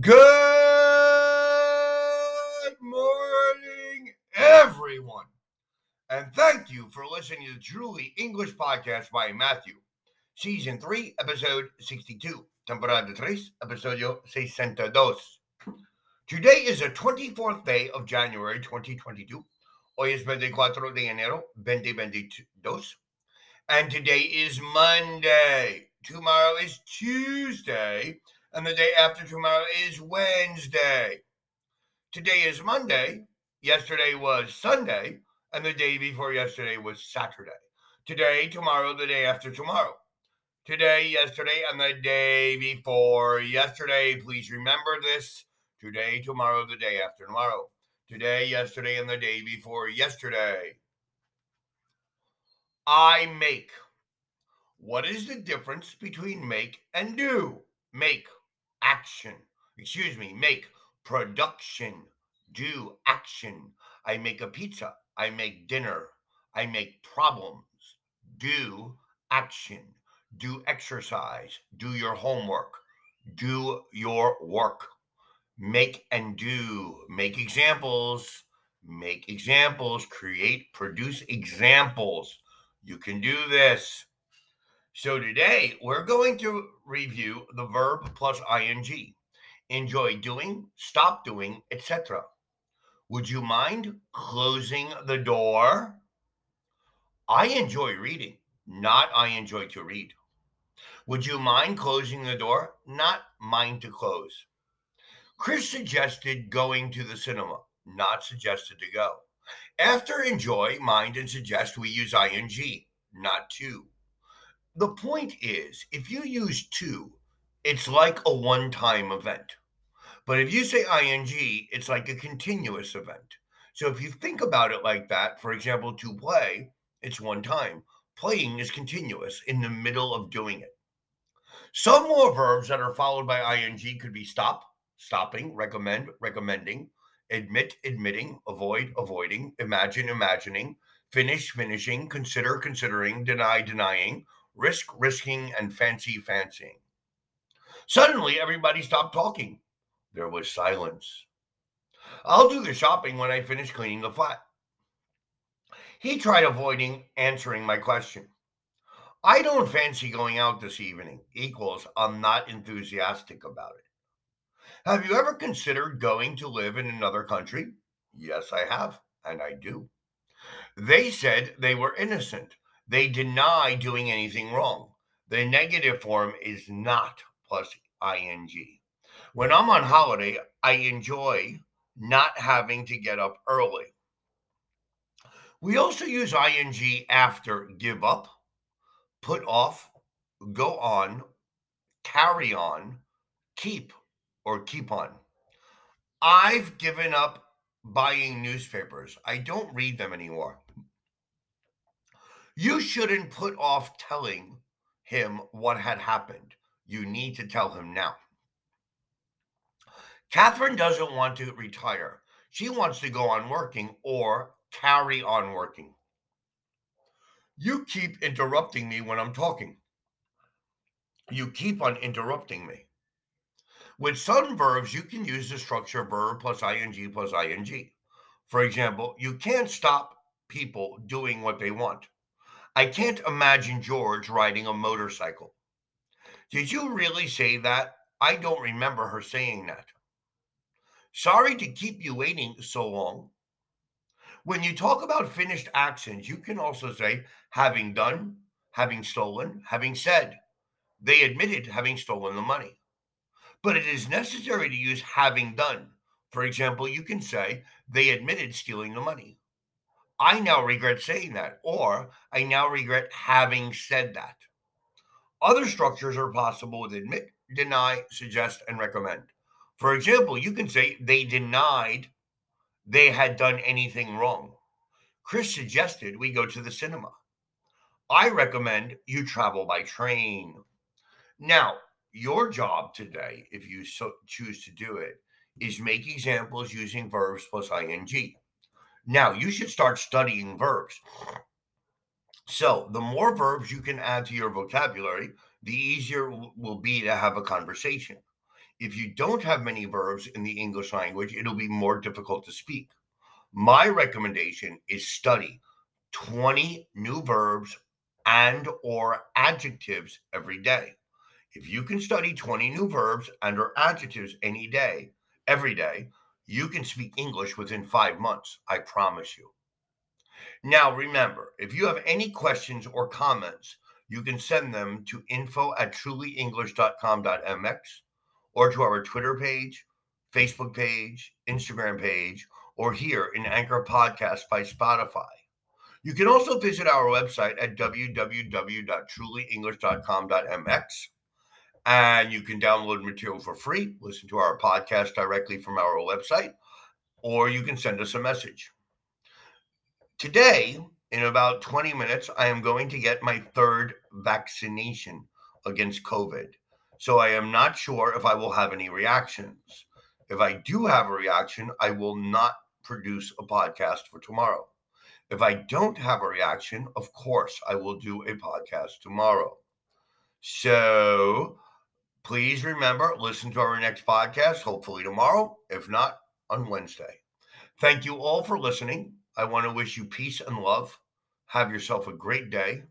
Good morning, everyone. And thank you for listening to the Truly English Podcast by Matthew, Season 3, Episode 62, Temporada 3, Episodio 62. Today is the 24th day of January 2022. Hoy es 24 de enero 2022. And today is Monday. Tomorrow is Tuesday and the day after tomorrow is Wednesday. Today is Monday. Yesterday was Sunday, and the day before yesterday was Saturday. Today, tomorrow, the day after tomorrow. Today, yesterday, and the day before yesterday. Please remember this. Today, tomorrow, the day after tomorrow. Today, yesterday, and the day before yesterday. I make. What is the difference between make and do? Make action. Excuse me, make production, do action. I make a pizza. I make dinner. I make problems. Do action. Do exercise. Do your homework. Do your work. Make and do. Make examples. Make examples. Create, produce examples. You can do this. So today we're going to review the verb plus ing. Enjoy doing, stop doing, etc. Would you mind closing the door? I enjoy reading, not I enjoy to read. Would you mind closing the door? Not mind to close. Chris suggested going to the cinema, not suggested to go. After enjoy, mind, and suggest, we use ing, not to the point is, if you use to, it's like a one time event. But if you say ing, it's like a continuous event. So if you think about it like that, for example, to play, it's one time. Playing is continuous in the middle of doing it. Some more verbs that are followed by ing could be stop, stopping, recommend, recommending, admit, admitting, avoid, avoiding, imagine, imagining, finish, finishing, consider, considering, deny, denying, risk risking, and fancy fancying. Suddenly, everybody stopped talking. There was silence. I'll do the shopping when I finish cleaning the flat. He tried avoiding answering my question. I don't fancy going out this evening, equals I'm not enthusiastic about it. Have you ever considered going to live in another country? Yes, I have, and I do. They said they were innocent, they deny doing anything wrong. The negative form is not plus ing. When I'm on holiday, I enjoy not having to get up early. We also use ing after give up, put off, go on, carry on, keep, or keep on. I've given up buying newspapers. I don't read them anymore. You shouldn't put off telling him what had happened. You need to tell him now. Catherine doesn't want to retire. She wants to go on working or carry on working. You keep interrupting me when I'm talking. You keep on interrupting me. With some verbs, you can use the structure verb plus ing plus ing. For example, you can't stop people doing what they want. I can't imagine George riding a motorcycle. Did you really say that? I don't remember her saying that. Sorry to keep you waiting so long. When you talk about finished actions, you can also say having done, having stolen, having said. They admitted having stolen the money. But it is necessary to use having done. For example, you can say they admitted stealing the money. I now regret saying that, or I now regret having said that. Other structures are possible with admit, deny, suggest, and recommend. For example, you can say they denied they had done anything wrong. Chris suggested we go to the cinema. I recommend you travel by train. Now, your job today, if you so choose to do it, is make examples using verbs plus ing. Now, you should start studying verbs. So, the more verbs you can add to your vocabulary, the easier will be to have a conversation. if you don't have many verbs in the English language, it'll be more difficult to speak. My recommendation is study 20 new verbs and or adjectives every day. If you can study 20 new verbs and or adjectives any day, every day, you can speak English within 5 months, I promise you. Now remember, if you have any questions or comments, you can send them to info at trulyenglish.com.mx or to our Twitter page, Facebook page, Instagram page, or here in Anchor Podcast by Spotify. You can also visit our website at www.trulyenglish.com.mx and you can download material for free, listen to our podcast directly from our website, or you can send us a message. Today, in about 20 minutes, I am going to get my third vaccination against COVID. So I am not sure if I will have any reactions. If I do have a reaction, I will not produce a podcast for tomorrow. If I don't have a reaction, of course, I will do a podcast tomorrow. So please remember, listen to our next podcast, hopefully tomorrow, if not on Wednesday. Thank you all for listening. I want to wish you peace and love. Have yourself a great day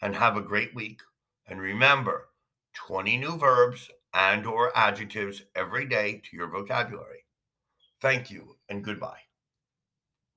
and have a great week. And remember, 20 new verbs and or adjectives every day to your vocabulary. Thank you and goodbye.